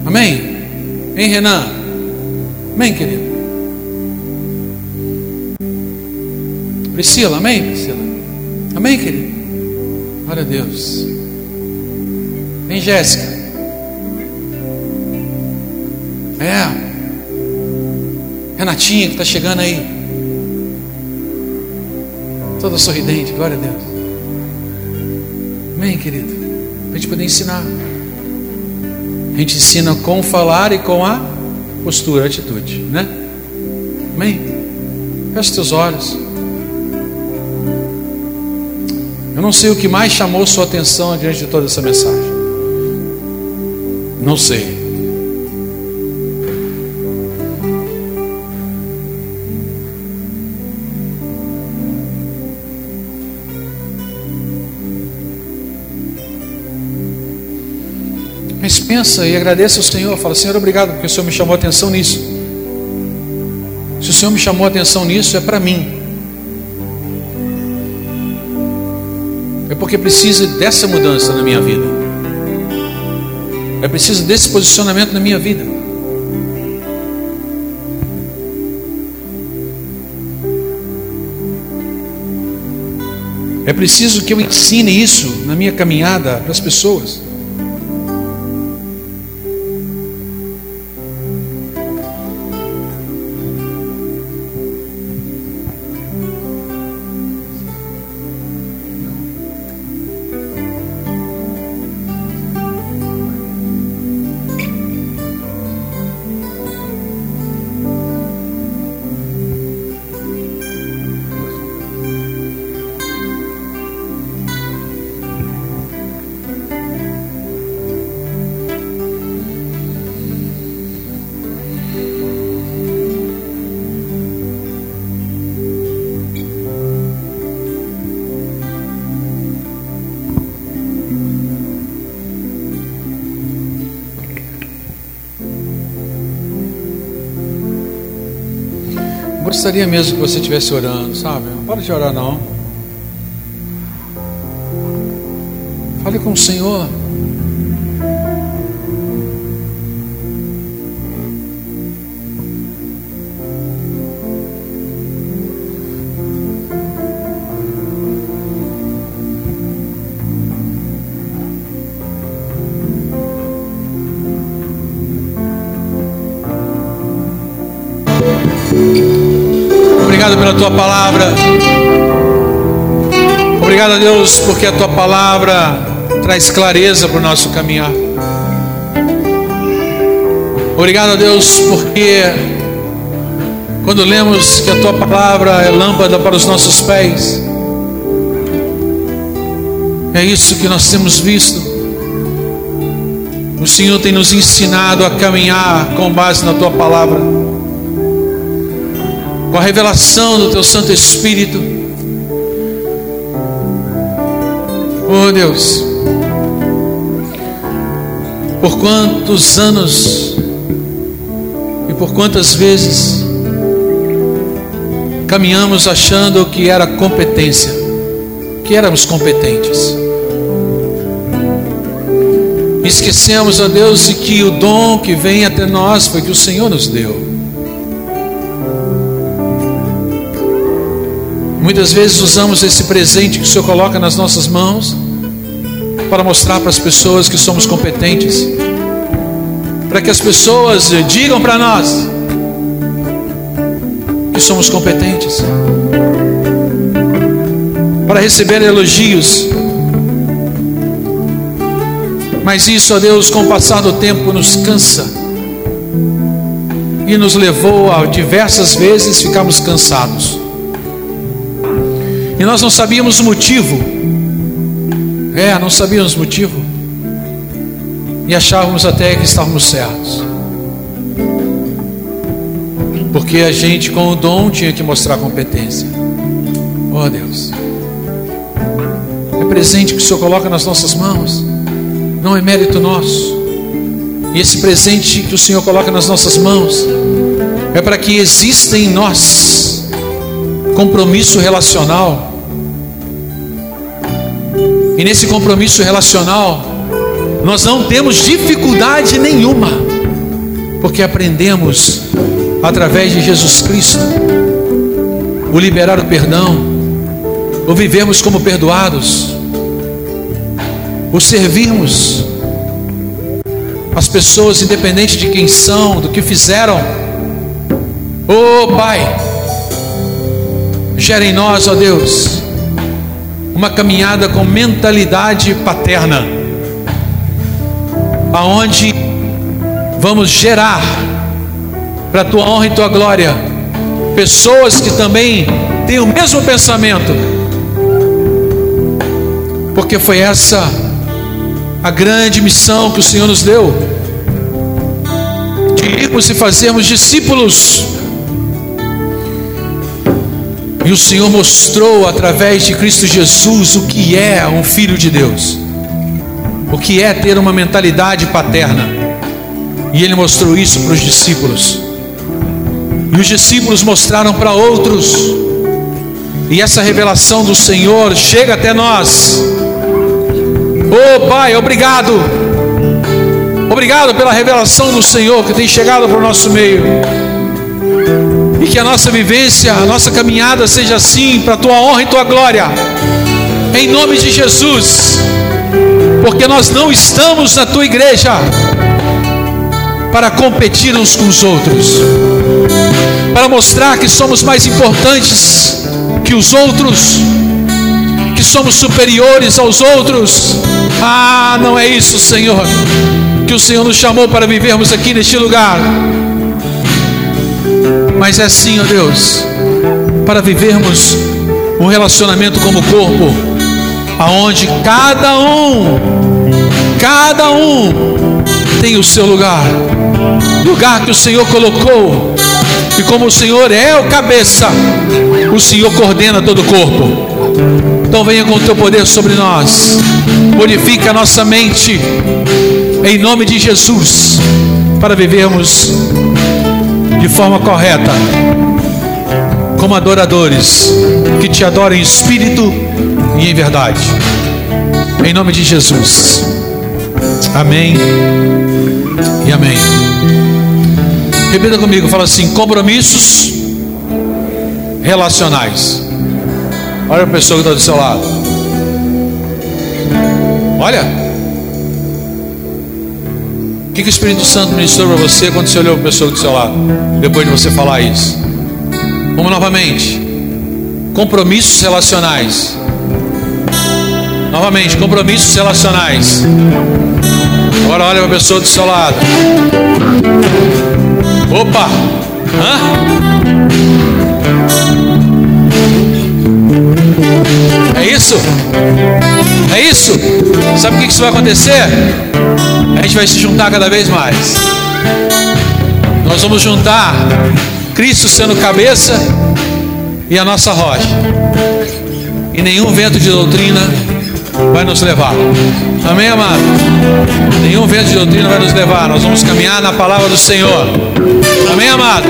Amém? Hein, Renan? Amém, querido? Priscila, amém, Priscila? Amém, querido? Glória a Deus. Vem, Jéssica. É. Renatinha que está chegando aí. Toda sorridente, glória a Deus. Amém, querido? Para a gente poder ensinar. A gente ensina com falar e com a postura, a atitude, né? Amém? Feche teus olhos. Eu não sei o que mais chamou sua atenção diante de toda essa mensagem. Não sei. Mas pensa e agradeça ao Senhor. Fala, Senhor, obrigado, porque o Senhor me chamou a atenção nisso. Se o Senhor me chamou a atenção nisso, é para mim. É porque precisa dessa mudança na minha vida. É preciso desse posicionamento na minha vida. É preciso que eu ensine isso na minha caminhada para as pessoas. Gostaria mesmo que você estivesse orando, sabe? Não para de orar não. Fale com o Senhor. Pela tua palavra. Obrigado a Deus porque a tua palavra traz clareza para o nosso caminhar. Obrigado a Deus porque quando lemos que a tua palavra é lâmpada para os nossos pés, é isso que nós temos visto. O Senhor tem nos ensinado a caminhar com base na tua palavra com a revelação do Teu Santo Espírito. Oh Deus, por quantos anos e por quantas vezes caminhamos achando que era competência, que éramos competentes. Esquecemos, ó Deus, de que o dom que vem até nós foi que o Senhor nos deu. Muitas vezes usamos esse presente que o Senhor coloca nas nossas mãos para mostrar para as pessoas que somos competentes, para que as pessoas digam para nós que somos competentes, para receber elogios. Mas isso, ó Deus, com o passar do tempo nos cansa, e nos levou a diversas vezes ficarmos cansados. E nós não sabíamos o motivo. É, não sabíamos o motivo. E achávamos até que estávamos certos. Porque a gente com o dom tinha que mostrar competência. Oh Deus. É presente que o Senhor coloca nas nossas mãos. Não é mérito nosso. E esse presente que o Senhor coloca nas nossas mãos é para que exista em nós compromisso relacional. E nesse compromisso relacional, nós não temos dificuldade nenhuma, porque aprendemos através de Jesus Cristo o liberar o perdão, o vivermos como perdoados, o servirmos as pessoas, independente de quem são, do que fizeram. Oh Pai, gera em nós, ó Deus, uma caminhada com mentalidade paterna, aonde vamos gerar para a tua honra e tua glória pessoas que também têm o mesmo pensamento, porque foi essa a grande missão que o Senhor nos deu de irmos e fazermos discípulos. E o Senhor mostrou através de Cristo Jesus o que é um filho de Deus, o que é ter uma mentalidade paterna. E Ele mostrou isso para os discípulos. E os discípulos mostraram para outros. E essa revelação do Senhor chega até nós. Oh Pai, obrigado. Obrigado pela revelação do Senhor que tem chegado para o nosso meio. E que a nossa vivência, a nossa caminhada seja assim, para a tua honra e tua glória. Em nome de Jesus. Porque nós não estamos na tua igreja para competir uns com os outros, para mostrar que somos mais importantes que os outros, que somos superiores aos outros. Ah, não é isso, Senhor, que o Senhor nos chamou para vivermos aqui neste lugar. Mas é sim, ó Deus, para vivermos um relacionamento como corpo, aonde cada um, cada um tem o seu lugar, lugar que o Senhor colocou, e como o Senhor é o cabeça, o Senhor coordena todo o corpo. Então venha com o teu poder sobre nós. Purifica a nossa mente. Em nome de Jesus. Para vivermos de forma correta. Como adoradores. Que te adoram em espírito e em verdade. Em nome de Jesus. Amém. E amém. Repita comigo, fala assim: compromissos relacionais. Olha a pessoa que está do seu lado. Olha. Que, que o Espírito Santo ministrou para você quando você olhou para a pessoa do seu lado? Depois de você falar isso. Vamos novamente. Compromissos relacionais. Novamente, compromissos relacionais. Agora olha para a pessoa do seu lado. Opa! Hã? É isso? É isso? Sabe o que isso vai acontecer? A gente vai se juntar cada vez mais. Nós vamos juntar Cristo sendo cabeça e a nossa rocha. E nenhum vento de doutrina vai nos levar. Amém, amado? Nenhum vento de doutrina vai nos levar. Nós vamos caminhar na palavra do Senhor. Amém, amado?